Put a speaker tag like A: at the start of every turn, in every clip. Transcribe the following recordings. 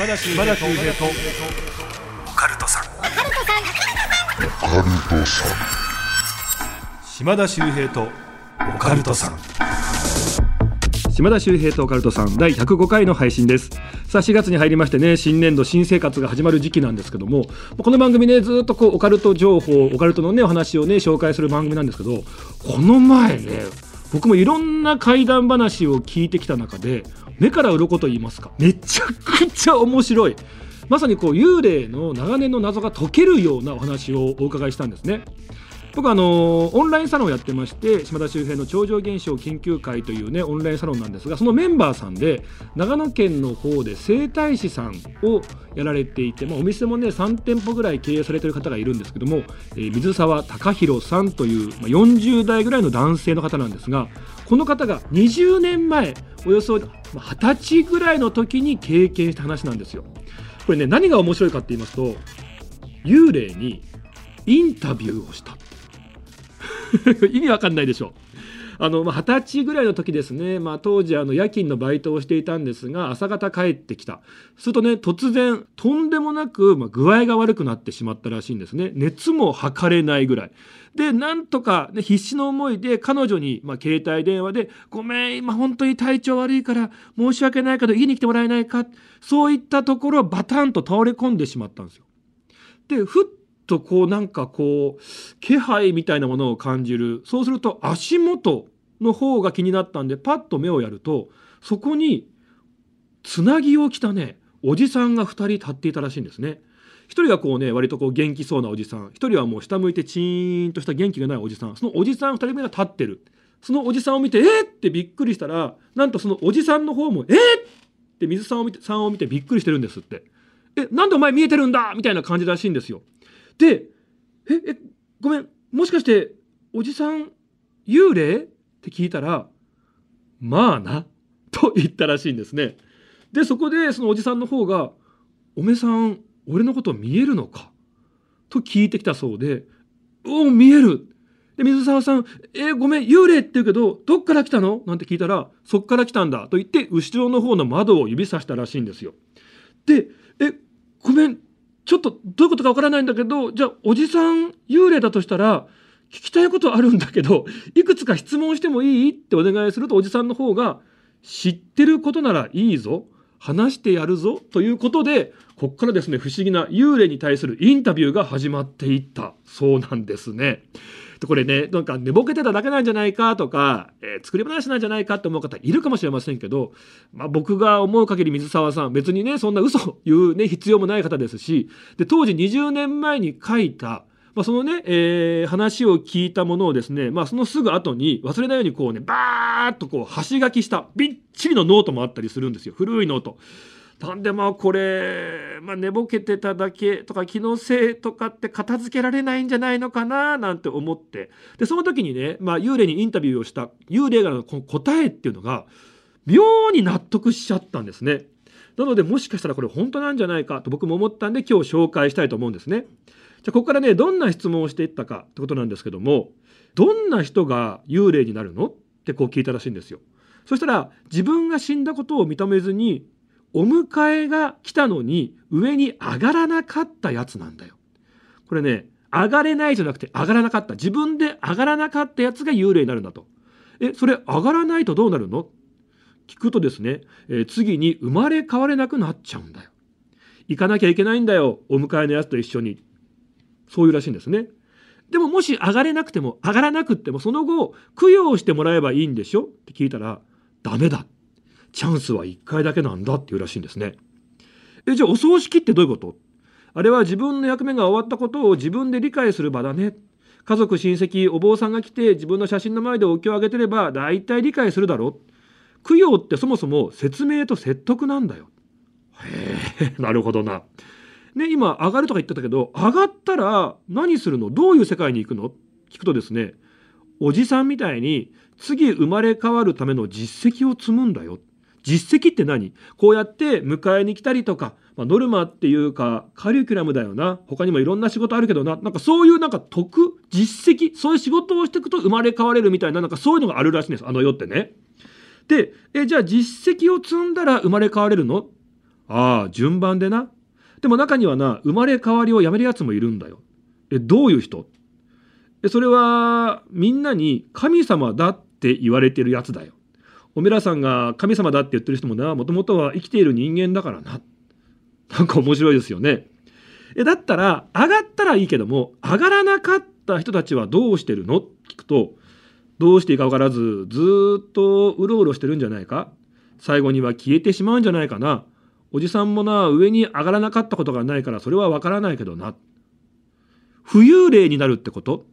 A: 島田秀平とオカルトさん島田秀平とオカルトさん島田秀平とオカルトさん第105回の配信ですさあ4月に入りましてね新年度新生活が始まる時期なんですけどもこの番組ねずっとこうオカルト情報オカルトのねお話をね紹介する番組なんですけどこの前ね僕もいろんな怪談話を聞いてきた中で目から鱗と言いますか。めちゃくちゃ面白い。まさにこう幽霊の長年の謎が解けるようなお話をお伺いしたんですね。僕あのオンラインサロンをやってまして島田周平の超常現象研究会というねオンラインサロンなんですがそのメンバーさんで長野県の方で整体師さんをやられていて、まあ、お店もね3店舗ぐらい経営されてる方がいるんですけども、えー、水沢隆弘さんという、まあ、40代ぐらいの男性の方なんですがこの方が20年前およそ20歳ぐらいの時に経験した話なんですよ。これね何が面白いかって言いますと幽霊にインタビューをした 意味わかんないでしょあの、まあ、20歳ぐらいの時ですね、まあ、当時あの夜勤のバイトをしていたんですが朝方帰ってきた。するとね突然とんでもなく、まあ、具合が悪くなってしまったらしいんですね。熱も測れないぐらい。でなんとか、ね、必死の思いで彼女に、まあ、携帯電話で「ごめん今本当に体調悪いから申し訳ないけど家に来てもらえないか」そういったところバタンと倒れ込んでしまったんですよ。でふっとこうなんかこう気配みたいなものを感じる。そうすると足元の方が気になったんでパッと目をやるとそこにつなぎを着たねおじさんが2人立っていたらしいんですね。一人がこうね割とこう元気そうなおじさん。一人はもう下向いてチーンとした元気がないおじさん。そのおじさん2人目が立ってる。そのおじさんを見てえー、っ！てびっくりしたらなんとそのおじさんの方もえー、っ！て水さんを見てさんを見てびっくりしてるんですって。えなんでお前見えてるんだ！みたいな感じらしいんですよ。でええごめんもしかしておじさん幽霊？って聞いたらまあなと言ったらしいんですねでそこでそのおじさんの方が「おめさん俺のこと見えるのか?」と聞いてきたそうで「おお見える!」で水沢さん「えー、ごめん幽霊って言うけどどっから来たの?」なんて聞いたら「そっから来たんだ」と言って後ろの方の窓を指さしたらしいんですよ。で「えごめんちょっとどういうことかわからないんだけどじゃあおじさん幽霊だとしたら聞きたいことあるんだけどいくつか質問してもいいってお願いするとおじさんの方が知ってることならいいぞ話してやるぞということでここからですね不思議な幽霊に対するインタビューが始まっていったそうなんですね。でこれねなんか寝ぼけてただけなんじゃないかとか、えー、作り話なんじゃないかって思う方いるかもしれませんけど、まあ、僕が思う限り水沢さん別にねそんな嘘 言うね必要もない方ですしで当時20年前に書いたまあ、そのね、えー、話を聞いたものをですね、まあ、そのすぐ後に忘れないようにこうねバーッとこう端書きしたびっちりのノートもあったりするんですよ古いノート。なんでまあこれ、まあ、寝ぼけてただけとか気のせいとかって片付けられないんじゃないのかななんて思ってでその時にね、まあ、幽霊にインタビューをした幽霊がの答えっていうのが妙に納得しちゃったんですね。なのでもしかしたらこれ本当なんじゃないかと僕も思ったんで今日紹介したいと思うんですね。じゃあここからねどんな質問をしていったかってことなんですけどもどんな人が幽霊になるのってこう聞いたらしいんですよ。そしたら自分が死んだことを認めずにお迎えが来たのに上に上がらなかったやつなんだよ。これね上がれないじゃなくて上がらなかった自分で上がらなかったやつが幽霊になるんだと。えそれ上がらないとどうなるの？聞くとですね、えー、次に生まれ変われなくなっちゃうんだよ。行かなきゃいけないんだよお迎えのやつと一緒に。そういうらしいんですね。でももし上がれなくても上がらなくってもその後供養してもらえばいいんでしょ？って聞いたらダメだ。チャンスは1回だけなんだっていうらしいんですね。えじゃあお葬式ってどういうこと？あれは自分の役目が終わったことを自分で理解する場だね。家族親戚お坊さんが来て自分の写真の前でお経をあげてれば大体理解するだろう供養ってそもそも説明と説得なんだよ。へえなるほどな。ね今上がるとか言ってたけど上がったら何するの？どういう世界に行くの？聞くとですねおじさんみたいに次生まれ変わるための実績を積むんだよ。実績って何？こうやって迎えに来たりとか、まあ、ノルマっていうかカリキュラムだよな。他にもいろんな仕事あるけどな。なんかそういうなんか得？実績？そういう仕事をしていくと生まれ変われるみたいななんかそういうのがあるらしいんです。あの世ってね。でえじゃあ実績を積んだら生まれ変われるの？ああ順番でな。でも中にはな生まれ変わりをやめるやつもいるんだよ。えどういう人？えそれはみんなに神様だって言われてるやつだよ。おめらさんが神様だって言ってる人もなもともとは生きている人間だからな。なんか面白いですよね。えだったら上がったらいいけども上がらなかった人たちはどうしてるの？聞くとどうしていいか分からずずっとうろうろしてるんじゃないか？最後には消えてしまうんじゃないかな？おじさんもな上に上がらなかったことがないからそれは分からないけどな。浮遊霊になるってこと？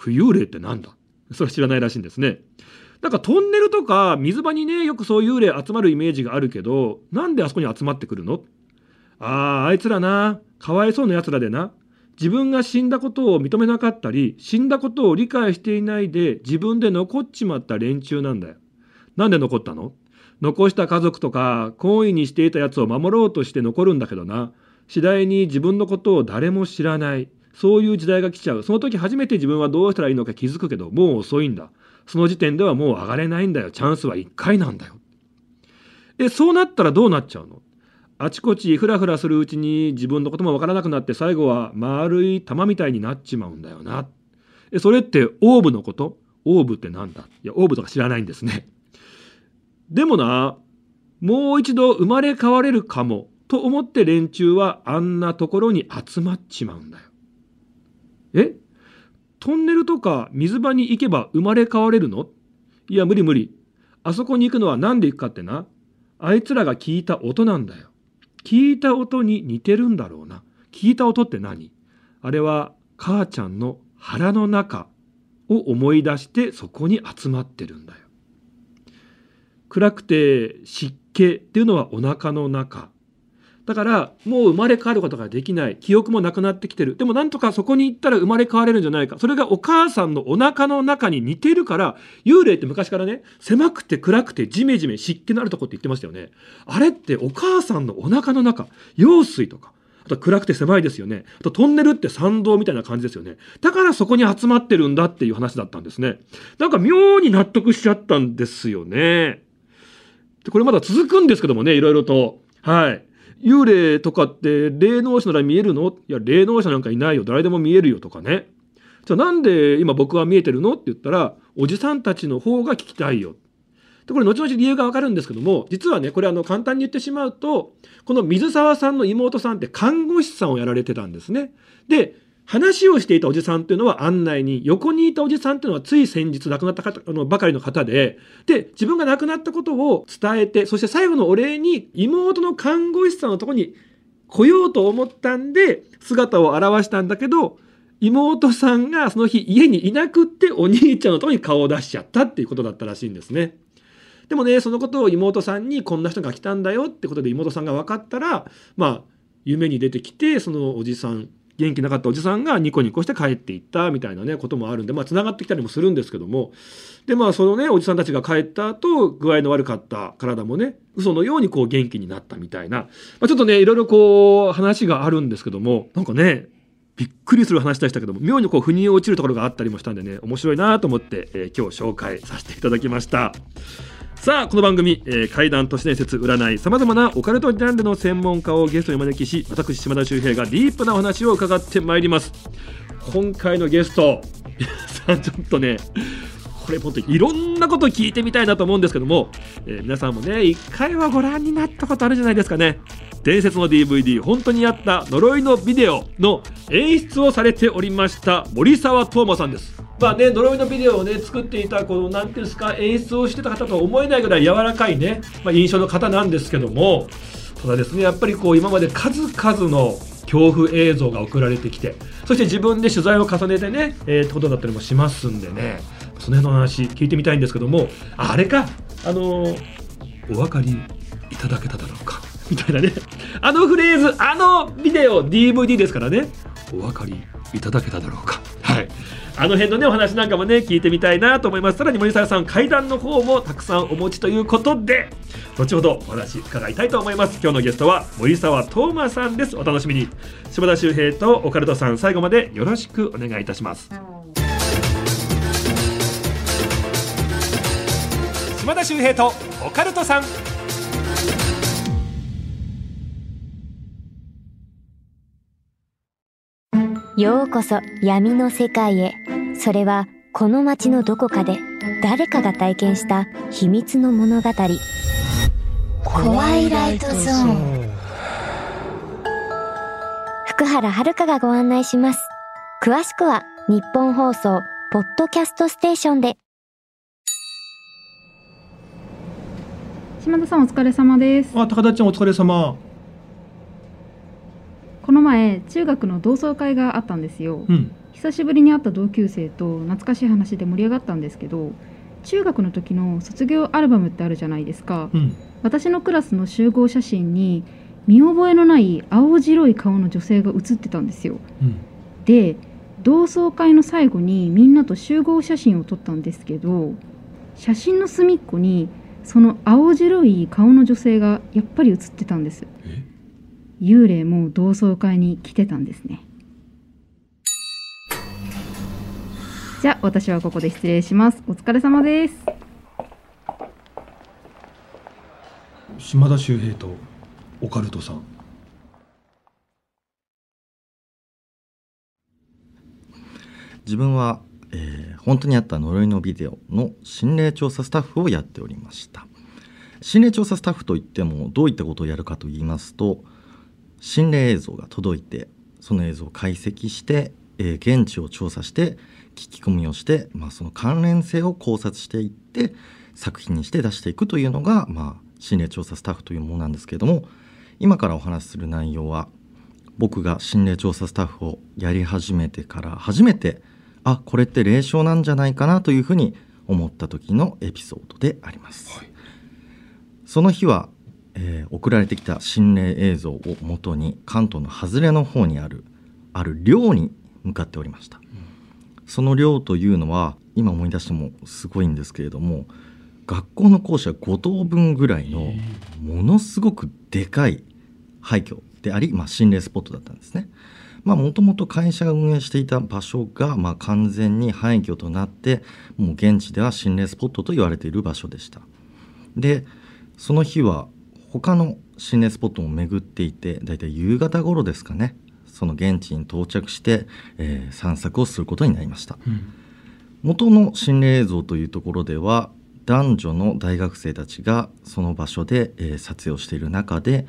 A: 浮遊霊ってなんだ？それ知らないらしいんですね。なんかトンネルとか水場にねよくそういう幽霊集まるイメージがあるけどなんであそこに集まってくるの？あああいつらな。かわいそうなやつらでな。自分が死んだことを認めなかったり死んだことを理解していないで自分で残っちまった連中なんだよ。なんで残ったの？残した家族とか懇意にしていたやつを守ろうとして残るんだけどな。次第に自分のことを誰も知らない。そういう時代が来ちゃう。その時初めて自分はどうしたらいいのか気づくけどもう遅いんだ。その時点ではもう上がれないんだよチャンスは1回なんだよでそうなったらどうなっちゃうの？あちこちフラフラするうちに自分のこともわからなくなって最後は丸い玉みたいになっちまうんだよな。えそれってオーブのこと？オーブってなんだ？いやオーブとか知らないんですね。でもなもう一度生まれ変われるかもと思って連中はあんなところに集まっちまうんだよ。え？トンネルとか水場に行けば生まれ変われるの？いや無理無理。あそこに行くのは何で行くかってなあいつらが聞いた音なんだよ。聞いた音に似てるんだろうな。聞いた音って何？あれは母ちゃんの腹の中を思い出してそこに集まってるんだよ。暗くて湿気っていうのはお腹の中。だからもう生まれ変わることができない。記憶もなくなってきてる。でもなんとかそこに行ったら生まれ変われるんじゃないか。それがお母さんのお腹の中に似てるから幽霊って昔からね狭くて暗くてジメジメ湿気のあるとこって言ってましたよね。あれってお母さんのお腹の中用水とかあと暗くて狭いですよね。あとトンネルって参道みたいな感じですよね。だからそこに集まってるんだっていう話だったんですね。なんか妙に納得しちゃったんですよね。これまだ続くんですけどもねいろいろと。はい。幽霊とかって霊能者なら見えるの？いや霊能者なんかいないよ。誰でも見えるよとかね。じゃあなんで今僕は見えてるの？って言ったらおじさんたちの方が聞きたいよ。でこれ後々理由がわかるんですけども実はねこれあの簡単に言ってしまうとこの水沢さんの妹さんって看護師さんをやられてたんですね。で話をしていたおじさんっていうのは案内に横にいたおじさんっていうのはつい先日亡くなった方あのばかりの方でで自分が亡くなったことを伝えてそして最後のお礼に妹の看護師さんのとこに来ようと思ったんで姿を現したんだけど妹さんがその日家にいなくってお兄ちゃんのとこに顔を出しちゃったっていうことだったらしいんですね。でもねそのことを妹さんにこんな人が来たんだよってことで妹さんが分かったらまあ夢に出てきてそのおじさん元気なかったおじさんがニコニコして帰っていったみたいなねこともあるんでまあつながってきたりもするんですけどもでまあそのねおじさんたちが帰った後具合の悪かった体もね嘘のようにこう元気になったみたいな、まあ、ちょっとねいろいろこう話があるんですけどもなんかねびっくりする話でしたけども妙にこう腑に落ちるところがあったりもしたんでね面白いなと思って、えー、今日紹介させていただきました。さあこの番組、えー、怪談都市伝説占いさまざまなオカルトジャンルの専門家をゲストにお招きし私島田秀平がディープなお話を伺ってまいります。今回のゲスト皆 さんちょっとねこれ本当にいろんなこと聞いてみたいなと思うんですけども、えー、皆さんもね一回はご覧になったことあるじゃないですかね。伝説の DVD 本当にあった呪いのビデオの演出をされておりました森沢東馬さんです。まあね、呪いのビデオをね、作っていた、この、なんていうんですか、演出をしてた方とは思えないぐらい柔らかいね、まあ、印象の方なんですけども、ただですね、やっぱりこう、今まで数々の恐怖映像が送られてきて、そして自分で取材を重ねてね、えー、ってことだったりもしますんでね、その辺の話聞いてみたいんですけども、あれか、あのー、お分かりいただけただろうか、みたいなね、あのフレーズ、あのビデオ、DVD ですからね、お分かりいただけただろうか。はい。あの辺のねお話なんかもね聞いてみたいなと思います。さらに森沢さん階段の方もたくさんお持ちということで後ほどお話伺いたいと思います。今日のゲストは森沢東馬さんです。お楽しみに。島田秀平とオカルトさん最後までよろしくお願いいたします。島田秀平とオカルトさん
B: ようこそ闇の世界へ。それはこの街のどこかで誰かが体験した秘密の物語。怖いライトゾーン。福原遥がご案内します。詳しくは日本放送ポッドキャストステーションで。
C: 島田さんお疲れ様です。
A: あ高田ちゃんお疲れ様
C: この前中学の同窓会があったんですよ、
A: うん。
C: 久しぶりに会った同級生と懐かしい話で盛り上がったんですけど中学の時の卒業アルバムってあるじゃないですか。
A: うん。
C: 私のクラスの集合写真に見覚えのない青白い顔の女性が写ってたんですよ。
A: うん。
C: で同窓会の最後にみんなと集合写真を撮ったんですけど写真の隅っこにその青白い顔の女性がやっぱり写ってたんです。
A: え？
C: 幽霊も同窓会に来てたんですね。じゃあ私はここで失礼します。お疲れ様です。
A: 島田秀平とオカルトさん。
D: 自分は、えー本当にあった呪いのビデオの心霊調査スタッフをやっておりました。心霊調査スタッフといってもどういったことをやるかと言いますと心霊映像が届いてその映像を解析して、えー現地を調査して聞き込みをして、まあ、その関連性を考察していって作品にして出していくというのが、まあ、心霊調査スタッフというものなんですけれども今からお話しする内容は僕が心霊調査スタッフをやり始めてから初めてあこれって霊障なんじゃないかなというふうに思った時のエピソードであります、
A: はい。
D: その日は、えー送られてきた心霊映像をもとに関東の外れの方にあるある寮に向かっておりました、その寮というのは今思い出してもすごいんですけれども学校の校舎5棟分ぐらいのものすごくでかい廃墟であり、まあ、心霊スポットだったんですね。まあもともと会社が運営していた場所が、まあ、完全に廃墟となってもう現地では心霊スポットと言われている場所でした。でその日は他の心霊スポットも巡っていてだいたい夕方頃ですかねその現地に到着して、えー散策をすることになりました。
A: うん
D: 元の心霊映像というところでは男女の大学生たちがその場所で、えー撮影をしている中で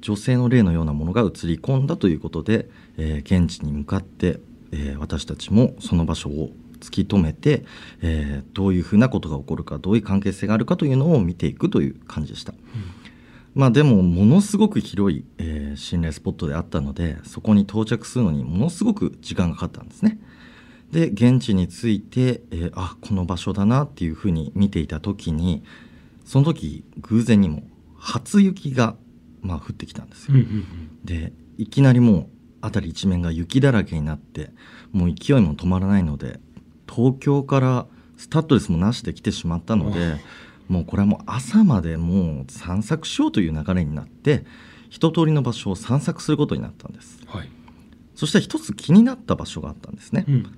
D: 女性の霊のようなものが映り込んだということで、えー現地に向かって、えー私たちもその場所を突き止めて、えーどういうふうなことが起こるかどういう関係性があるかというのを見ていくという感じでした。まあでもものすごく広い、えー心霊スポットであったのでそこに到着するのにものすごく時間がかかったんですね。で現地に着いて、えーあこの場所だなっていうふうに見ていた時にその時偶然にも初雪が、まあ、降ってきたんですよ。でいきなりもう辺り一面が雪だらけになってもう勢いも止まらないので東京からスタッドレスもなしで来てしまったのでもうこれはもう朝までもう散策しようという流れになって一通りの場所を散策することになったんです。
A: はい。
D: そして一つ気になった場所があったんですね。
A: うん。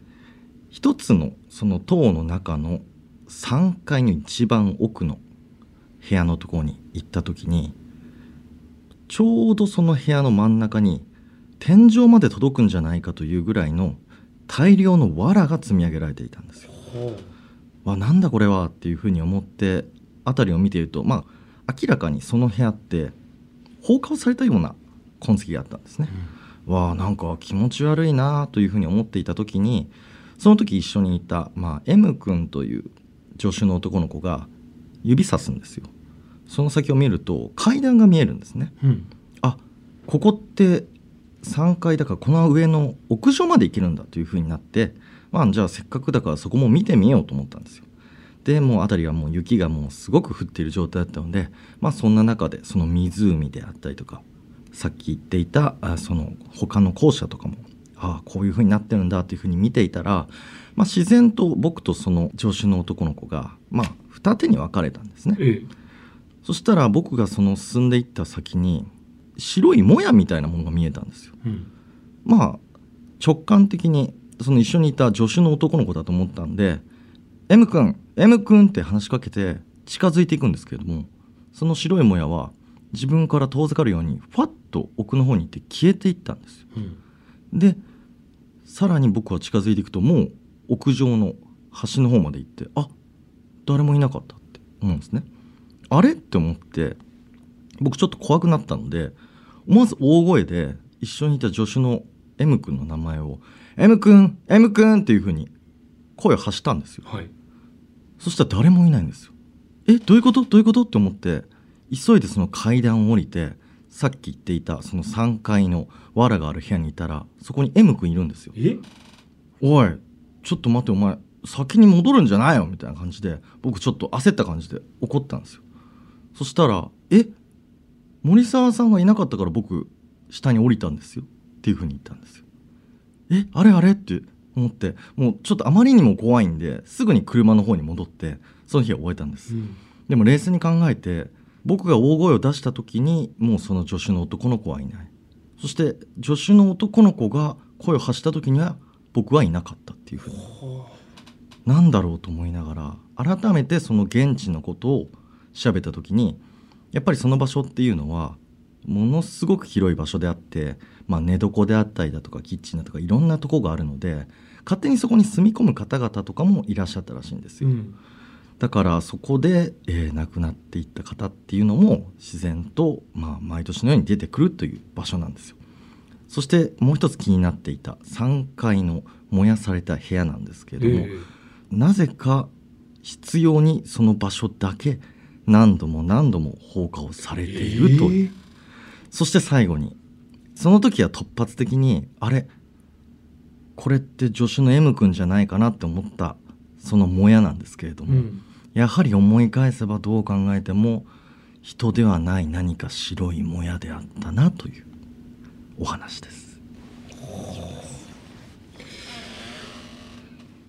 D: 一つのその塔の中の3階の一番奥の部屋のところに行った時にちょうどその部屋の真ん中に天井まで届くんじゃないかというぐらいの大量の藁が積み上げられていたんですよ。わなんだこれはっていうふうに思って辺りを見ているとまあ明らかにその部屋って放火をされたような痕跡があったんですね。わあなんか気持ち悪いなというふうに思っていた時にその時一緒にいた、まあ、M 君という助手の男の子が指さすんですよ。その先を見ると階段が見えるんですね。
A: うん。
D: あここって3階だからこの上の屋上まで行けるんだというふうになってまあじゃあせっかくだからそこも見てみようと思ったんですよでもう辺りはもう雪がもうすごく降っている状態だったのでまあそんな中でその湖であったりとかさっき言っていたあその他の校舎とかもああこういう風になってるんだという風に見ていたら、まあ、自然と僕とその助手の男の子が、まあ、二手に分かれたんですね。
A: ええ。
D: そしたら僕がその進んでいった先に白いもやみたいなものが見えたんですよ。
A: うん。
D: まあ直感的にその一緒にいた助手の男の子だと思ったんで「M 君 M 君」って話しかけて近づいていくんですけれどもその白いもやは自分から遠ざかるようにファッと奥の方に行って消えていったんですよ。
A: うん。
D: でさらに僕は近づいていくともう屋上の端の方まで行ってあ誰もいなかったって思うんですね。あれって思って僕ちょっと怖くなったので思わず大声で一緒にいた助手の M 君の名前を「M 君 M 君」っていうふうに声を発したんですよ。
A: はい
D: そしたら誰もいないんですよ。えどういうこと？どういうこと？って思って急いでその階段を降りてさっき言っていたその3階の藁がある部屋にいたらそこに M 君いるんですよ。
A: え？
D: おいちょっと待ってお前先に戻るんじゃないよ？みたいな感じで僕ちょっと焦った感じで怒ったんですよ。そしたら「え？森沢さんがいなかったから僕下に降りたんですよ」っていうふうに言ったんですよ。え？あれ？あれ？って思ってもうちょっとあまりにも怖いんですぐに車の方に戻ってその日は終えたんです、
A: うん。
D: でも冷静に考えて僕が大声を出した時にもうその助手の男の子はいない。そして助手の男の子が声を発した時には僕はいなかったっていうふうに。なんだろうと思いながら改めてその現地のことを調べた時にやっぱりその場所っていうのはものすごく広い場所であって、まあ、寝床であったりだとかキッチンだとかいろんなとこがあるので勝手にそこに住み込む方々とかもいらっしゃったらしいんですよ。
A: うん。
D: だからそこで、えー亡くなっていった方っていうのも自然と、まあ、毎年のように出てくるという場所なんですよ。そしてもう一つ気になっていた3階の燃やされた部屋なんですけれども、
A: え
D: なぜか必要にその場所だけ何度も何度も放火をされているという、そして最後にその時は突発的にあれ？これって助手の M 君じゃないかなって思ったそのもやなんですけれども、
A: うん
D: やはり思い返せばどう考えても人ではない何か白いもやであったなというお話です。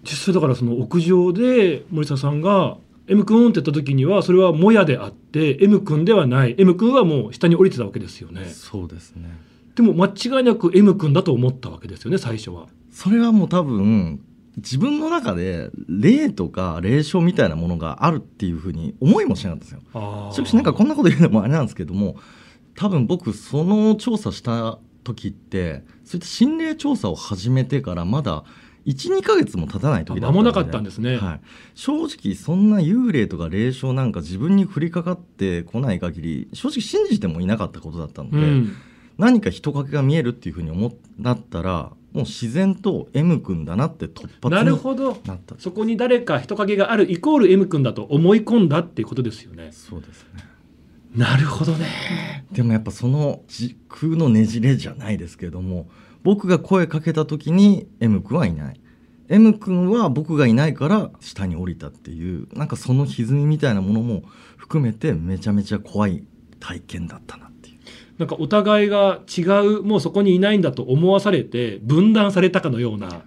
A: 実際だからその屋上で森沢さんが M 君って言った時にはそれはもやであって M 君ではない。M 君はもう下に降りてたわけですよね。
D: そうですね。
A: でも間違いなく M 君だと思ったわけですよね最初は。
D: それはもう多分自分の中で霊とか霊障みたいなものがあるっていうふうに思いもしなかったんですよ。
A: あ
D: しかしなんかこんなこと言うのもあれなんですけども多分僕その調査した時ってそういった心霊調査を始めてからまだ12ヶ月も経たない時だった
A: 間もなかったんですね。
D: はい、正直そんな幽霊とか霊障なんか自分に降りかかってこない限り正直信じてもいなかったことだったので、
A: うん。
D: 何か人影が見えるっていうふうに思ったらもう自然と M 君だなって突発に
A: なるほど。そこに誰か人影があるイコール M 君だと思い込んだっていうことですよね。
D: そうですね。
A: なるほどね。
D: でもやっぱその時空のねじれじゃないですけれども僕が声かけた時に M 君はいない。M 君は僕がいないから下に降りたっていうなんかその歪みみたいなものも含めてめちゃめちゃ怖い体験だったなっていう。
A: なんかお互いが違うもうそこにいないんだと思わされて分断されたかのような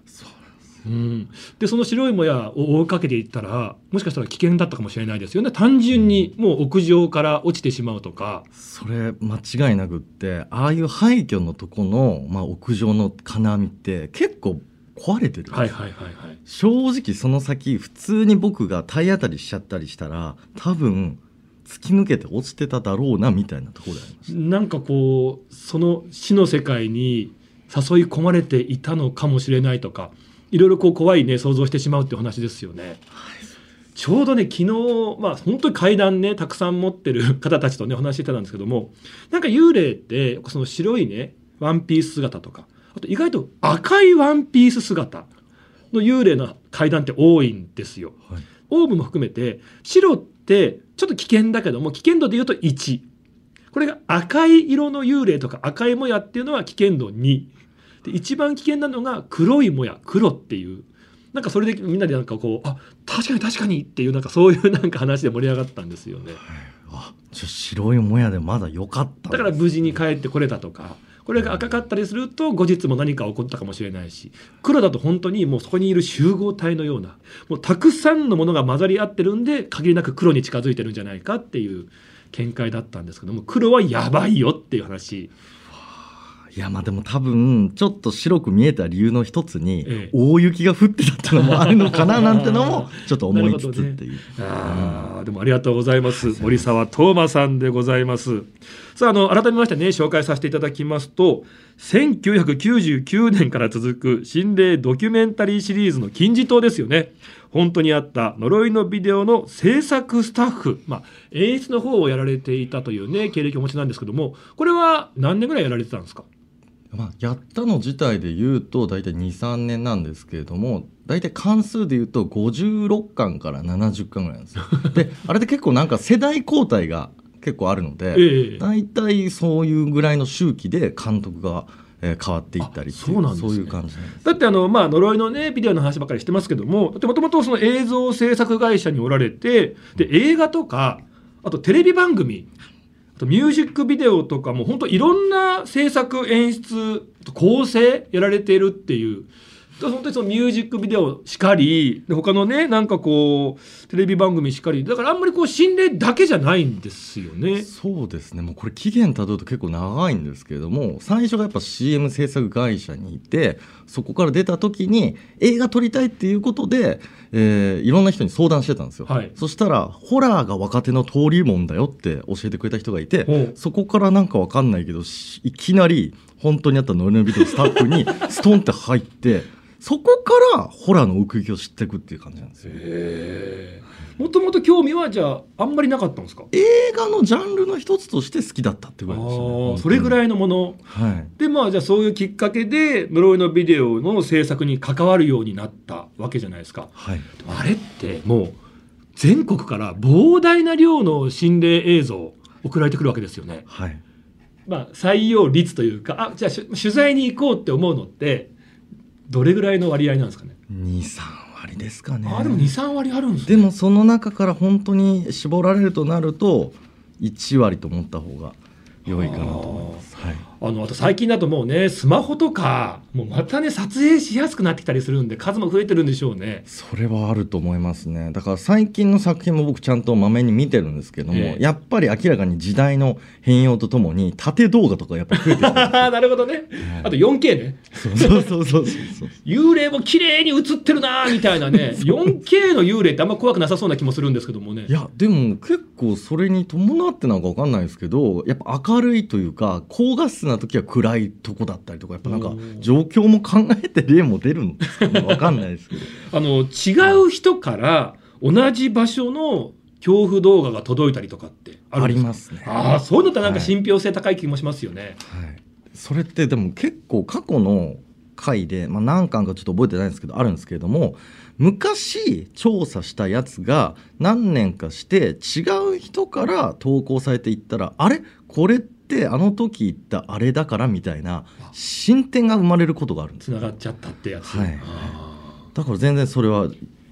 D: う
A: うん、でその白いもやを追いかけていったらもしかしたら危険だったかもしれないですよね。単純にもう屋上から落ちてしまうとか、
D: それ間違いなくってああいう廃墟のとこの、まあ、屋上の金網って結構壊れてる。
A: はいはいはいはい。
D: 正直その先普通に僕が体当たりしちゃったりしたら多分突き抜けて落ちてただろうなみたいなところでありました
A: なんかこうその死の世界に誘い込まれていたのかもしれないとかいろいろこう怖いね想像してしまうっていう話ですよね。ちょうどね昨日まあ本当に階段ねたくさん持ってる方たちとねお話ししてたんですけどもなんか幽霊ってその白いねワンピース姿とかあと意外と赤いワンピース姿の幽霊の階段って多いんですよ。
D: はい
A: オーブも含めて白ってちょっと危険だけども危険度で言うと1これが赤い色の幽霊とか赤いもやっていうのは危険度2で一番危険なのが黒いもや黒っていう。なんかそれでみんなでなんかこうあ確かに確かにっていうなんかそういうなんか話で盛り上がったんですよね。
D: あじゃあ白いもやでまだ良かったん
A: だから無事に帰ってこれたとかこれが赤かったりすると後日も何か起こったかもしれないし黒だと本当にもうそこにいる集合体のようなもうたくさんのものが混ざり合ってるんで限りなく黒に近づいてるんじゃないかっていう見解だったんですけども黒はやばいよっていう話
D: いやまあでも多分ちょっと白く見えた理由の一つに、
A: ええ。
D: 大雪が降ってたってのもあるのかな なんてのもちょっと思いつつっていう、
A: あーでもありがとうございます。森沢東馬さんでございます。さああの改めましてね紹介させていただきますと1999年から続く心霊ドキュメンタリーシリーズの金字塔ですよね。本当にあった呪いのビデオの制作スタッフ、まあ、演出の方をやられていたというね経歴をお持ちなんですけどもこれは何年ぐらいやられてたんですか？
D: まあ、やったの自体で言うと大体23年なんですけれども大体関数で言うと56巻から70巻ぐらいなんですよ。で あれで結構なんか世代交代が結構あるので、
A: ええ。
D: 大体そういうぐらいの周期で監督が、えー変わっていったり
A: そうなんですね。
D: そういう感じなんです。
A: だってあの、まあ、呪いのね、ビデオの話ばっかりしてますけども、もともとその映像制作会社におられて、で、映画とか、あとテレビ番組、ミュージックビデオとかも、本当いろんな制作、演出、構成やられているっていう、本当にそのミュージックビデオしかり、で他のね、なんかこう、テレビ番組しかり、だからあんまりこう、心霊だけじゃないんですよね。
D: そうですね。もうこれ期限たどると結構長いんですけれども最初がやっぱ CM 制作会社にいてそこから出た時に映画撮りたいっていうことで、えーいろんな人に相談してたんですよ、
A: はい。
D: そしたらホラーが若手の登竜門だよって教えてくれた人がいてそこからなんかわかんないけどしいきなり本当にあったノリのビデオスタッフにストンって入ってそこからホラーの奥行きを知っていくっていう感じなんですよ。
A: もともと興味はじゃあ、あんまりなかったんですか？
D: 映画のジャンルの一つとして好きだったってぐらいですよね
A: ーそれぐら
D: い、
A: いのもの。
D: はい、
A: でまあじゃあそういうきっかけで呪いのビデオの制作に関わるようになったわけじゃないですか。
D: はい。
A: あれってもう全国から膨大な量の心霊映像送られてくるわけですよね。
D: はい。
A: まあ採用率というかあじゃあし取材に行こうって思うのってどれぐらいの割合なんですかね
D: ？23割ですかね
A: あでも23割あるんですね。
D: でもその中から本当に絞られるとなると1割と思った方が良いかなと思います、はい、
A: あのあと最近だともうねスマホとかもうまたね撮影しやすくなってきたりするんで数も増えてるんでしょうね。
D: それはあると思いますね。だから最近の作品も僕ちゃんとまめに見てるんですけども、
A: ええ。
D: やっぱり明らかに時代の変容とともに縦動画とかやっぱり増えてる
A: なるほどね。あと 4K ね。
D: そうそうそうそうそう。
A: 幽霊も綺麗に映ってるなーみたいなね。4K の幽霊ってあんま怖くなさそうな気もするんですけどもね。
D: いやでも結構それに伴ってなんかわかんないですけどやっぱ明るいというか高画質な時は暗いとこだったりとかやっぱなんか
A: うん
D: 状況も考えて例も出るんですかね？わかんないですけど。
A: あの違う人から同じ場所の恐怖動画が届いたりとかってあ
D: りますね。
A: ああそういうのってなんか
D: はい。
A: 信憑性高い気もしますよね、
D: はい、それってでも結構過去の回で、まあ、何巻かちょっと覚えてないんですけどあるんですけれども昔調査したやつが何年かして違う人から投稿されていったらあれ？これってあの時言ったあれだからみたいな進展が生まれることがあるんですよ。
A: つながっちゃったってやつ、
D: はい。
A: あ
D: だから全然それは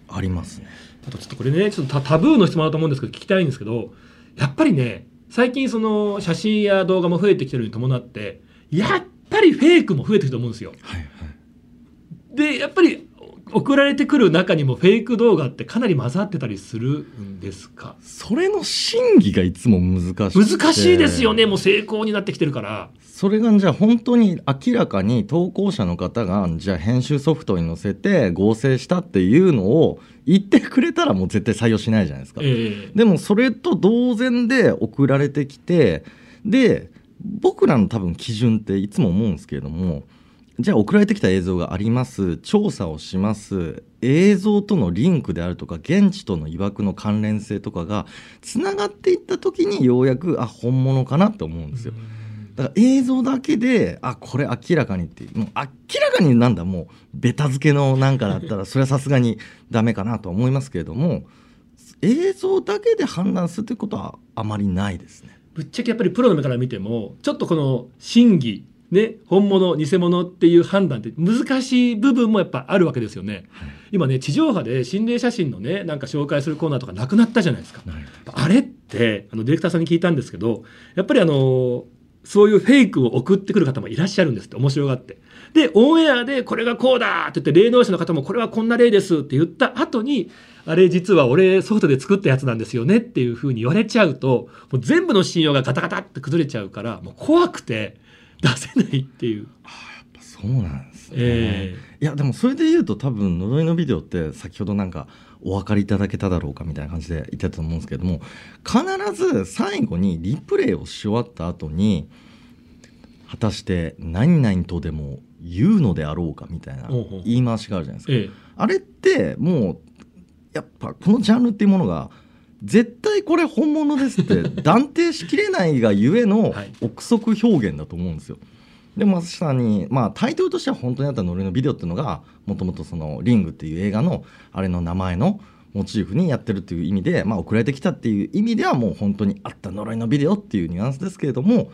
D: ありますね。
A: ーあとちょっとこれねちょっとタタブーの質問だと思うんですけど聞きたいんですけどやっぱりね最近その写真や動画も増えてきてるに伴ってやっぱりフェイクも増えてると思うんですよ。
D: はいはい。
A: でやっぱり送られてくる中にもフェイク動画ってかなり混ざってたりするんですか？
D: それの真偽がいつも難しくて。
A: 難しいですよね。もう成功になってきてるから。
D: それがじゃあ本当に明らかに投稿者の方がじゃあ編集ソフトに載せて合成したっていうのを言ってくれたらもう絶対採用しないじゃないですか。
A: ええ。
D: でもそれと同然で送られてきてで僕らの多分基準っていつも思うんですけれどもじゃあ送られてきた映像があります調査をします映像とのリンクであるとか現地との曰くの関連性とかがつながっていった時にようやくあ本物かなって思うんですよ。だから映像だけであこれ明らかにっていうもう明らかになんだもうベタ付けのなんかだったらそれはさすがにダメかなと思いますけれども映像だけで判断するということはあまりないですね。
A: ぶっちゃけやっぱりプロの目から見てもちょっとこの真偽ね本物偽物っていう判断って難しい部分もやっぱあるわけですよね。今ね地上波で心霊写真のねなんか紹介するコーナーとかなくなったじゃないですか。あれってあのディレクターさんに聞いたんですけどやっぱりあのそういうフェイクを送ってくる方もいらっしゃるんですって面白がって。でオンエアでこれがこうだって言って霊能者の方もこれはこんな霊ですって言った後にあれ実は俺ソフトで作ったやつなんですよねっていうふうに言われちゃうともう全部の信用がガタガタって崩れちゃうからもう怖くて出せないっていう。
D: そうなんですね、
A: え
D: いやでもそれで言うと多分呪いのビデオって先ほどなんかお分かりいただけただろうかみたいな感じで言ってたと思うんですけども必ず最後にリプレイをし終わった後に果たして何々とでも言うのであろうかみたいな言い回しがあるじゃないですか。
A: ええ
D: あれってもうやっぱこのジャンルっていうものが絶対これ本物ですって 断定しきれないがゆえの
A: はい
D: 憶測表現だと思うんですよ。でまさに、まあ、タイトルとしては本当にあったノリのビデオっていうのがもともとその「リング」っていう映画のあれの名前のモチーフにやってるっていう意味で、まあ、送られてきたっていう意味ではもう本当にあった呪いのビデオっていうニュアンスですけれども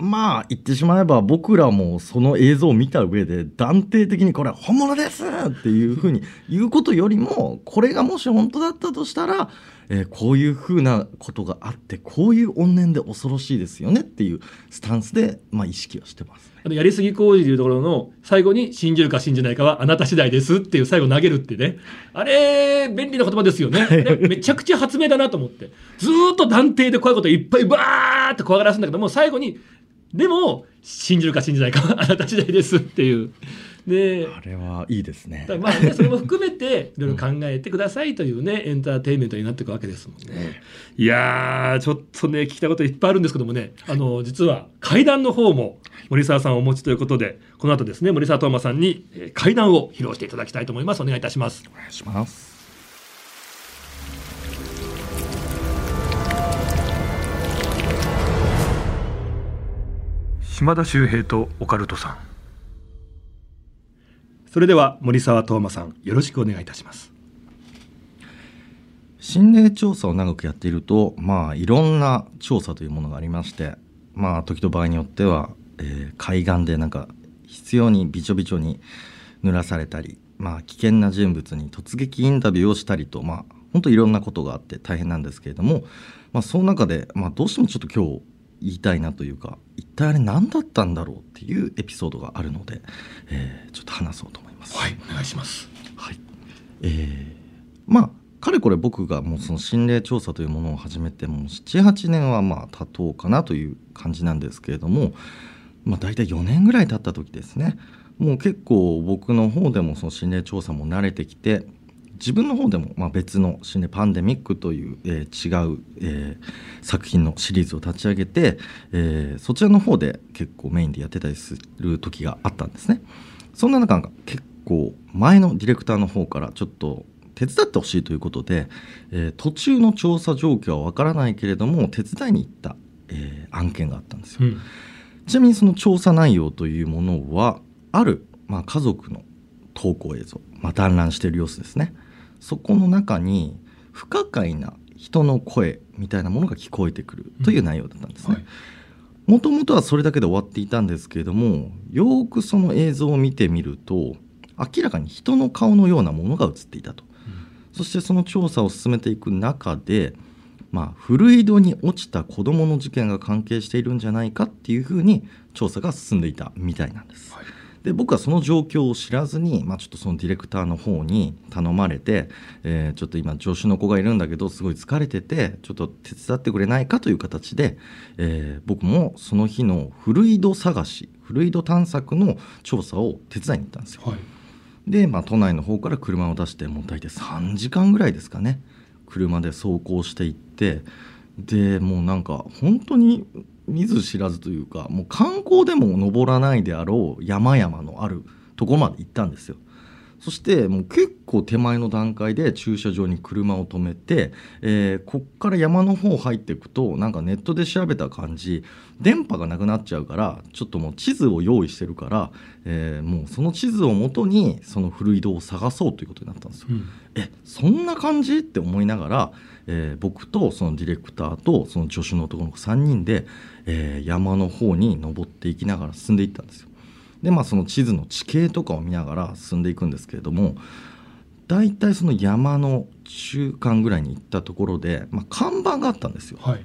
D: まあ言ってしまえば僕らもその映像を見た上で断定的にこれは本物ですっていうふうに言うことよりもこれがもし本当だったとしたら、えーこういうふうなことがあってこういう怨念で恐ろしいですよねっていうスタンスで、まあ、意識はしてますね。
A: やりすぎ工事でいうところの最後に信じるか信じないかはあなた次第ですっていう最後投げるってね。あれ便利な言葉ですよね。ねめちゃくちゃ発明だなと思って。ずーっと断定で怖いこといっぱいバーって怖がらすんだけども最後にでも信じるか信じないかは あなた次第ですっていうで
D: あれはいいですね
A: まあね、それも含めていろいろ考えてくださいというね、エンターテインメントになっていくわけですもんね。いやー、ちょっとね、聞きたいこといっぱいあるんですけどもね、あの、実は階段の方も森沢さんをお持ちということで、この後ですね、森沢東馬さんにえー階段を披露していただきたいと思います。お願いいたします。
D: お願いします
A: 島田秀平とオカルトさん。それでは森沢東馬さん、よろしくお願いいたします。
D: 心霊調査を長くやっているとまあいろんな調査というものがありましてまあ時と場合によっては、えー海岸でなんか必要にびちょびちょに濡らされたりまあ危険な人物に突撃インタビューをしたりとまあ本当いろんなことがあって大変なんですけれどもまあその中で、まあ、どうしてもちょっと今日言いたいなというか一体あれ何だったんだろうっていうエピソードがあるので、えーちょっと話そうと思います。
A: はい、お願いします。
D: はい。えーまあ、かれこれ僕がもうその心霊調査というものを始めてもう7、8年はまあ経とうかなという感じなんですけれども、まあ大体4年ぐらい経った時ですね、もう結構僕の方でもその心霊調査も慣れてきて、自分の方でもまあ別のパンデミックという、えー違う、えー作品のシリーズを立ち上げて、えーそちらの方で結構メインでやってたりする時があったんですね。そんな中結構前のディレクターの方からちょっと手伝ってほしいということで、えー途中の調査状況はわからないけれども手伝いに行った、えー案件があったんですよ。
A: うん。
D: ちなみにその調査内容というものはある、まあ、家族の投稿映像、まあ、団らんしている様子ですねそこの中に不可解な人の声みたいなものが聞こえてくるという内容だったんですね。
A: はい
D: もともとはそれだけで終わっていたんですけれどもよーくその映像を見てみると明らかに人の顔のようなものが映っていたと、そしてその調査を進めていく中で、まあ、古井戸に落ちた子どもの事件が関係しているんじゃないかっていうふうに調査が進んでいたみたいなんです。
A: はい
D: で僕はその状況を知らずに、まあ、ちょっとそのディレクターの方に頼まれて、えーちょっと今助手の子がいるんだけどすごい疲れててちょっと手伝ってくれないかという形で、えー僕もその日の古井戸探し古井戸探索の調査を手伝いに行ったんですよ。
A: はい。
D: で、まあ、都内の方から車を出してもう大体3時間ぐらいですかね車で走行していってでもうなんか本当に見ず知らずというかもう観光でも登らないであろう山々のあるところまで行ったんですよ。そしてもう結構手前の段階で駐車場に車を止めて、えーこっから山の方入っていくとなんかネットで調べた感じ電波がなくなっちゃうからちょっともう地図を用意してるから、えーもうその地図をもとにその古井戸を探そうということになったんですよ。
A: うん。
D: えそんな感じ？って思いながら、えー僕とそのディレクターとその助手の男の子3人で、えー山の方に登っていきながら進んでいったんですよ。でまあその地図の地形とかを見ながら進んでいくんですけれども大体その山の中間ぐらいに行ったところで、まあ、看板があったんですよ。
A: はい。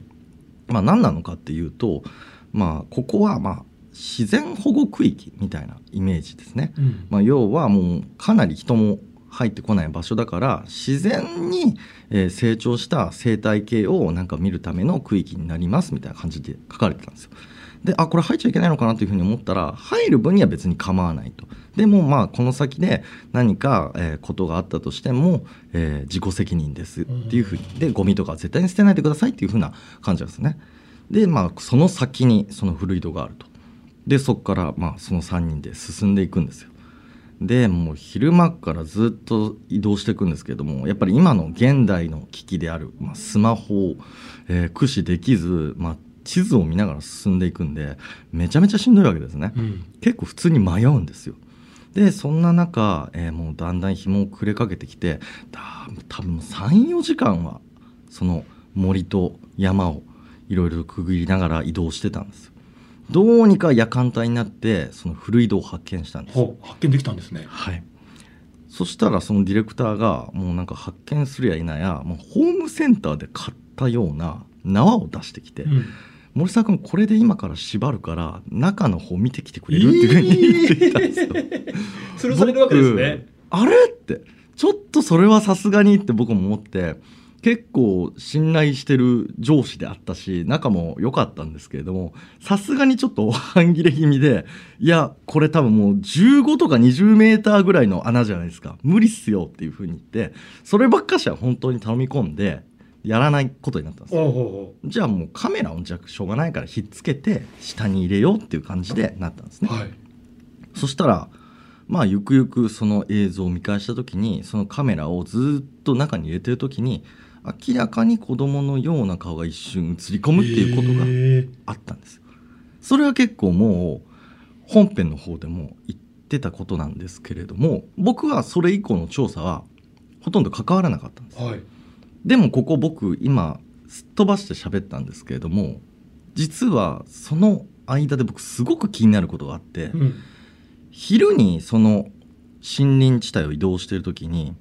D: まあ、何なのかっていうと、まあ、ここはまあ自然保護区域みたいなイメージですね。
A: うん。
D: まあ、要はもうかなり人も入ってこない場所だから自然に、えー成長した生態系をなんか見るための区域になりますみたいな感じで書かれてたんですよ。であこれ入っちゃいけないのかなというふうに思ったら入る分には別に構わないと。でもまあこの先で何か、えーことがあったとしても、えー自己責任ですっていうふうにでゴミとかは絶対に捨てないでくださいっていうふうな感じなんですね。でまあその先にその古井戸があると。でそこからまあその3人で進んでいくんですよでもう昼間からずっと移動していくんですけれどもやっぱり今の現代の機器である、まあ、スマホを、えー駆使できず、まあ、地図を見ながら進んでいくんでめちゃめちゃしんどいわけですね、
A: うん。
D: 結構普通に迷うんですよ。でそんな中、えーもうだんだん日も暮れかけてきてだ多分34時間はその森と山をいろいろくぐりながら移動してたんですよどうにか夜間帯になってその古井戸を発見したんです。
A: 発見できたんですね。
D: はい。そしたらそのディレクターがもうなんか発見するやいなやもうホームセンターで買ったような縄を出してきて、
A: うん。
D: 森沢君これで今から縛るから中の方見てきてくれる？っていうふうに言ってきたんですよ。
A: それをされるわけですね。
D: 僕あれ？って。ちょっとそれはさすがにって僕も思って結構信頼してる上司であったし仲も良かったんですけれどもさすがにちょっと半切れ気味でいやこれ多分もう15とか20メーターぐらいの穴じゃないですか。無理っすよっていうふうに言ってそればっかしは本当に頼み込んでやらないことになったんですよ。じゃあもうカメラをじゃあしょうがないからひっつけて下に入れようっていう感じでなったんですね。
A: うはい。
D: そしたらまあゆくゆくその映像を見返した時にそのカメラをずっと中に入れてる時に明らかに子供のような顔が一瞬映り込むっていうことが
A: へ
D: あったんですよ。それは結構もう本編の方でも言ってたことなんですけれども僕はそれ以降の調査はほとんど関わらなかったんです
A: ー。はい
D: でもここ僕今すっ飛ばして喋ったんですけれども実はその間で僕すごく気になることがあって
A: うん
D: 昼にその森林地帯を移動している時に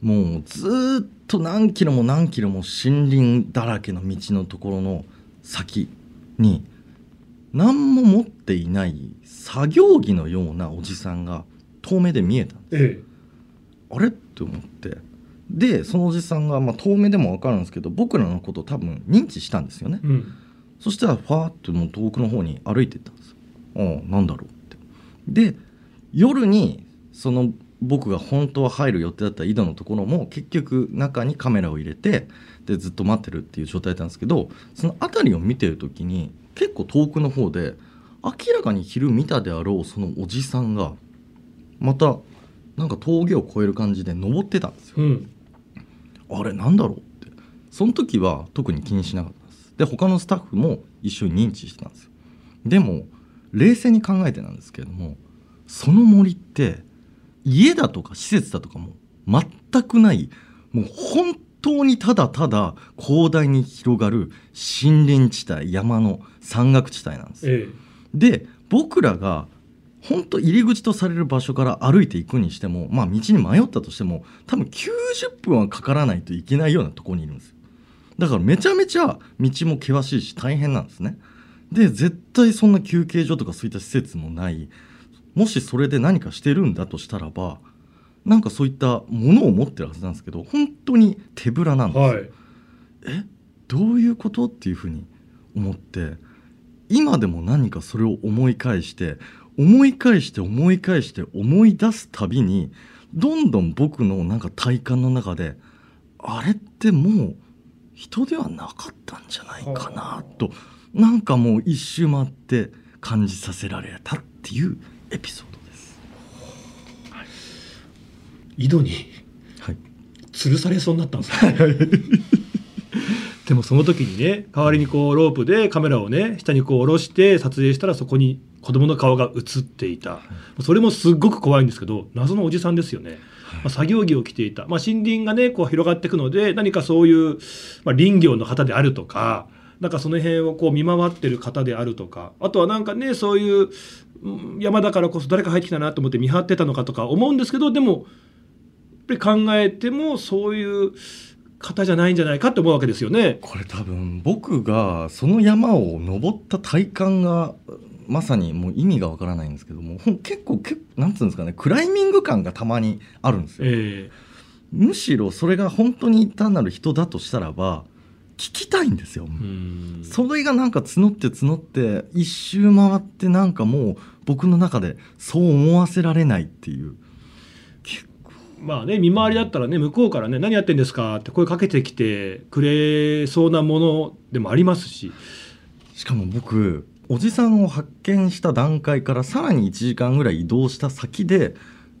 D: もうずーっと何キロも何キロも森林だらけの道のところの先に何も持っていない作業着のようなおじさんが遠目で見えたんです。
A: え
D: あれ？って思って。でそのおじさんが、まあ、遠目でも分かるんですけど僕らのことを多分認知したんですよね。
A: えうん。
D: そしたらファーッともう遠くの方に歩いていったんですよ。ああなんだろうって。で夜にその僕が本当は入る予定だった井戸のところも結局中にカメラを入れてでずっと待ってるっていう状態だったんですけどその辺りを見てる時に結構遠くの方で明らかに昼見たであろうそのおじさんがまたなんか峠を越える感じで登ってたんですよ。
A: うん。
D: あれなんだろうって。その時は特に気にしなかったです。で他のスタッフも一緒に認知してたんですよ。でも冷静に考えてなんですけれどもその森って家だとか施設だとかも全くない。もう本当にただただ広大に広がる森林地帯山の山岳地帯なんです。よ
A: え。
D: で僕らが本当入り口とされる場所から歩いていくにしてもまあ道に迷ったとしても多分90分はかからないといけないようなところにいるんです。よだからめちゃめちゃ道も険しいし大変なんですね。で絶対そんな休憩所とかそういった施設もないもしそれで何かしてるんだとしたらばなんかそういったものを持ってるはずなんですけど本当に手ぶらなんです
A: はい。
D: えどういうことっていうふうに思って今でも何かそれを思い返して思い返して思い返して思い出すたびにどんどん僕のなんか体感の中であれってもう人ではなかったんじゃないかなとなんかもう一周回って感じさせられたっていうエピソードです。
A: 井戸に
D: はい、
A: 吊るされそうになったんですね。でもその時にね代わりにこうロープでカメラをね下にこう下ろして撮影したらそこに子供の顔が映っていた。それもすっごく怖いんですけど謎のおじさんですよね、まあ、作業着を着ていた、まあ、森林がねこう広がっていくので何かそういう、まあ、林業の方であるとかなんかその辺をこう見回ってる方であるとかあとはなんかねそういううん山だからこそ誰か入ってきたなと思って見張ってたのかとか思うんですけどでもやっぱり考えてもそういう方じゃないんじゃないかって思うわけですよね。
D: これ多分僕がその山を登った体感がまさにもう意味がわからないんですけども結構けなんつうんですかねクライミング感がたまにあるんですよ、
A: え
D: むしろそれが本当に単なる人だとしたらば聞きたいんですよ、それがなんか募って募って一周回ってなんかもう僕の中でそう思わせられないっていう。
A: まあね見回りだったらね向こうからね何やってんですかって声かけてきてくれそうなものでもありますし。
D: しかも僕おじさんを発見した段階からさらに1時間ぐらい移動した先で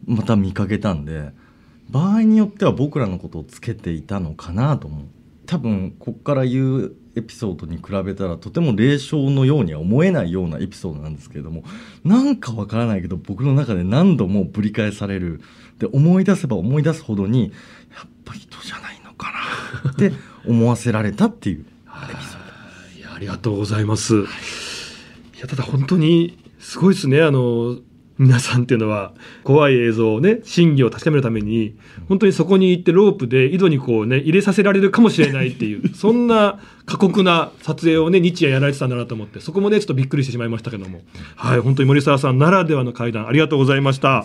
D: また見かけたんで場合によっては僕らのことをつけていたのかなと思う多分こっから言うエピソードに比べたらとても霊障のようには思えないようなエピソードなんですけれどもなんかわからないけど僕の中で何度もぶり返されるで思い出せば思い出すほどにやっぱ人じゃないのかなって思わせられたっていうエピソード
A: いやありがとうございます。いやただ本当にすごいですねあの皆さんっていうのは怖い映像をね真偽を確かめるために本当にそこに行ってロープで井戸にこうね入れさせられるかもしれないっていう そんな過酷な撮影をね日夜やられてたんだなと思ってそこもねちょっとびっくりしてしまいましたけども。はい本当に森沢さんならではの会談ありがとうございました。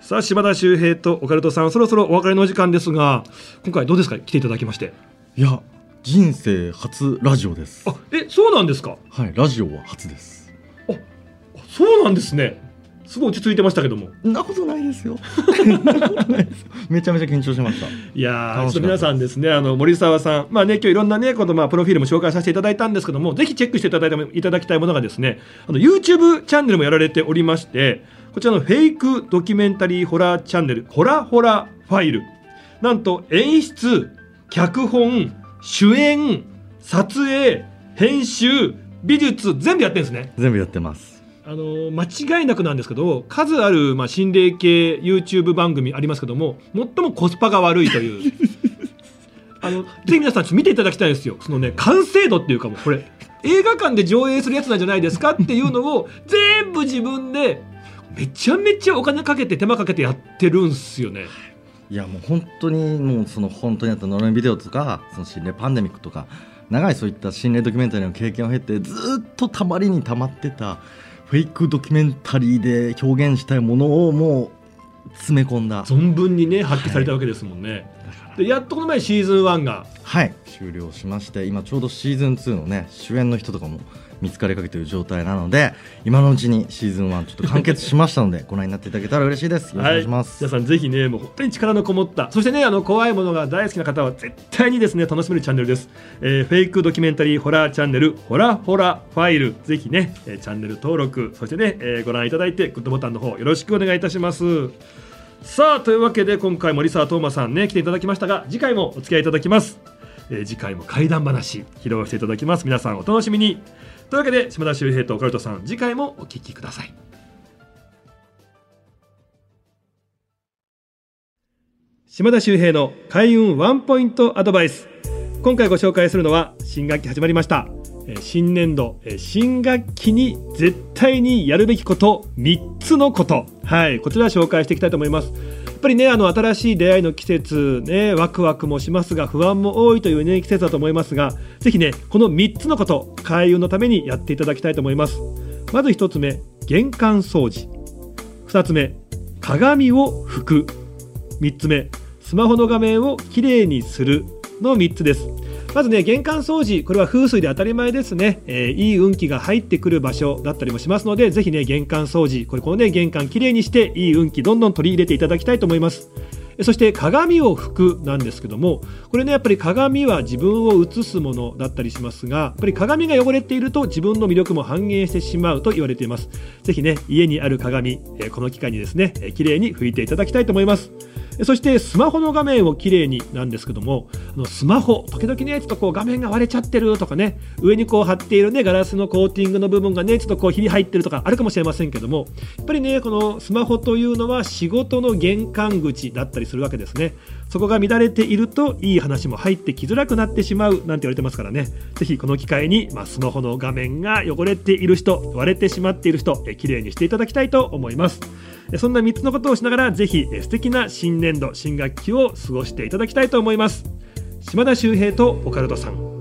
A: さあ島田秀平とオカルトさんそろそろお別れのお時間ですが今回どうですか？来ていただきまして。
D: いや人生初ラジオです。
A: あえそうなんですか？
D: はいラジオは初です。
A: あそうなんですね。すごい落ち着いてましたけども。
D: なことないですよ めちゃめちゃ緊張しました
A: いやちょっと皆さんですね、あの森沢さん、まあね、今日いろんなね、このまあプロフィールも紹介させていただいたんですけども、ぜひチェックしていただいてもいただきたいものがですね、あの YouTube チャンネルもやられておりまして、こちらのフェイクドキュメンタリーホラーチャンネル、ホラホラファイル。なんと演出、脚本、主演、撮影、編集、美術、全部やってるんですね。
D: 全部やってます
A: あの間違いなくなんですけど数ある、まあ、心霊系 YouTube 番組ありますけども最もコスパが悪いという あのぜひ皆さんちょっと見ていただきたいんですよそのね完成度っていうかもうこれ映画館で上映するやつなんじゃないですかっていうのを 全部自分でめちゃめちゃお金かけて手間かけてやってるんすよね。
D: いやもう本当にもうその本当にあった呪いビデオとかその心霊パンデミックとか長いそういった心霊ドキュメンタリーの経験を経てずっとたまりにたまってたフェイクドキュメンタリーで表現したいものをもう詰め込んだ。
A: 存分にね発揮されたわけですもんね。でやっとこの前シーズン1が。
D: はい。終了しまして今ちょうどシーズン2のね主演の人とかも見つかりかけている状態なので今のうちにシーズン1ちょっと完結しましたので ご覧になっていただけたら嬉しいです。よろしくお願いします、
A: 皆さんぜひねもう本当に力のこもったそしてねあの怖いものが大好きな方は絶対にですね楽しめるチャンネルです、えーフェイクドキュメンタリーホラーチャンネルホラホラファイル。ぜひね、えーチャンネル登録そしてね、えーご覧いただいてグッドボタンの方よろしくお願いいたします。さあというわけで今回森沢東馬さんね来ていただきましたが次回もお付き合いいただきます、えー次回も怪談話披露していただきます。皆さんお楽しみにというわけで島田秀平とオカルトさん次回もお聞きください。島田秀平の開運ワンポイントアドバイス。今回ご紹介するのは新学期始まりました。えー新年度えー新学期に絶対にやるべきこと3つのこと。はいこちら紹介していきたいと思います。ぱりねあの新しい出会いの季節ねワクワクもしますが不安も多いというね季節だと思いますがぜひねこの3つのこと開運のためにやっていただきたいと思います。まず1つ目玄関掃除。2つ目鏡を拭く。3つ目スマホの画面をきれいにする。の3つです。まずね玄関掃除これは風水で当たり前ですね、えーいい運気が入ってくる場所だったりもしますのでぜひね玄関掃除これこのね玄関きれいにしていい運気どんどん取り入れていただきたいと思います。そして鏡を拭くなんですけどもこれねやっぱり鏡は自分を映すものだったりしますがやっぱり鏡が汚れていると自分の魅力も半減してしまうと言われています。ぜひね家にある鏡この機会にですね綺麗に拭いていただきたいと思います。そしてスマホの画面をきれいになんですけどもあのスマホ時々ねちょっとこう画面が割れちゃってるとかね上にこう貼っているねガラスのコーティングの部分がねちょっとこうひび入ってるとかあるかもしれませんけどもやっぱりねこのスマホというのは仕事の玄関口だったりするわけですね。そこが乱れているといい話も入ってきづらくなってしまうなんて言われてますからね。ぜひこの機会に、まあ、スマホの画面が汚れている人割れてしまっている人えきれいにしていただきたいと思います。そんな3つのことをしながらぜひ素敵な新年度新学期を過ごしていただきたいと思います。島田秀平とオカルトさん。